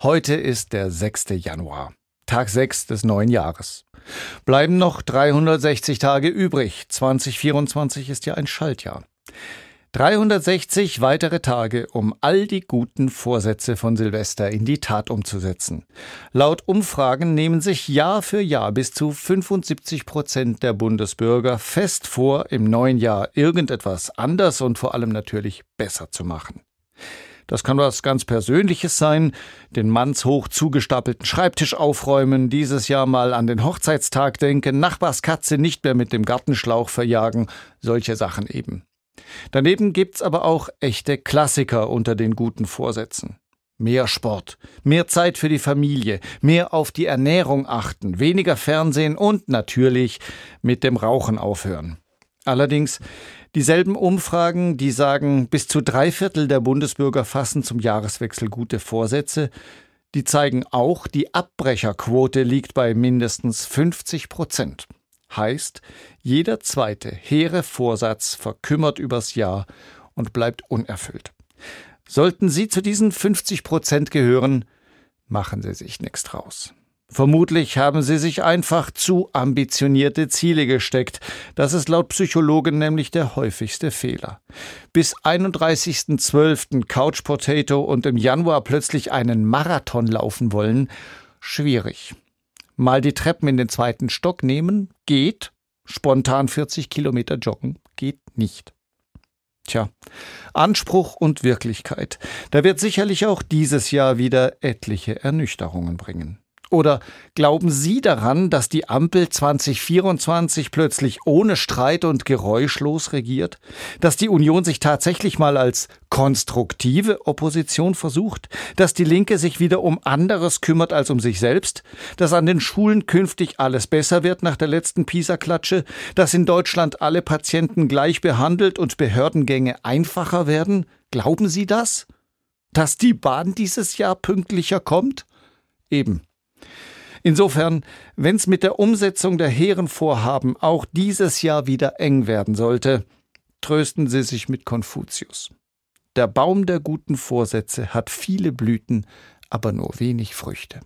Heute ist der 6. Januar, Tag 6 des neuen Jahres. Bleiben noch 360 Tage übrig. 2024 ist ja ein Schaltjahr. 360 weitere Tage, um all die guten Vorsätze von Silvester in die Tat umzusetzen. Laut Umfragen nehmen sich Jahr für Jahr bis zu 75 Prozent der Bundesbürger fest vor, im neuen Jahr irgendetwas anders und vor allem natürlich besser zu machen. Das kann was ganz Persönliches sein, den mannshoch zugestapelten Schreibtisch aufräumen, dieses Jahr mal an den Hochzeitstag denken, Nachbarskatze nicht mehr mit dem Gartenschlauch verjagen, solche Sachen eben. Daneben gibt's aber auch echte Klassiker unter den guten Vorsätzen. Mehr Sport, mehr Zeit für die Familie, mehr auf die Ernährung achten, weniger Fernsehen und natürlich mit dem Rauchen aufhören. Allerdings dieselben Umfragen, die sagen, bis zu drei Viertel der Bundesbürger fassen zum Jahreswechsel gute Vorsätze, die zeigen auch, die Abbrecherquote liegt bei mindestens 50 Prozent. Heißt, jeder zweite hehre Vorsatz verkümmert übers Jahr und bleibt unerfüllt. Sollten Sie zu diesen 50 Prozent gehören, machen Sie sich nichts draus. Vermutlich haben sie sich einfach zu ambitionierte Ziele gesteckt. Das ist laut Psychologen nämlich der häufigste Fehler. Bis 31.12. Couch Potato und im Januar plötzlich einen Marathon laufen wollen, schwierig. Mal die Treppen in den zweiten Stock nehmen, geht. Spontan 40 Kilometer joggen, geht nicht. Tja, Anspruch und Wirklichkeit. Da wird sicherlich auch dieses Jahr wieder etliche Ernüchterungen bringen. Oder glauben Sie daran, dass die Ampel 2024 plötzlich ohne Streit und geräuschlos regiert? Dass die Union sich tatsächlich mal als konstruktive Opposition versucht? Dass die Linke sich wieder um anderes kümmert als um sich selbst? Dass an den Schulen künftig alles besser wird nach der letzten PISA-Klatsche? Dass in Deutschland alle Patienten gleich behandelt und Behördengänge einfacher werden? Glauben Sie das? Dass die Bahn dieses Jahr pünktlicher kommt? Eben. Insofern, wenn es mit der Umsetzung der hehren Vorhaben auch dieses Jahr wieder eng werden sollte, trösten Sie sich mit Konfuzius. Der Baum der guten Vorsätze hat viele Blüten, aber nur wenig Früchte.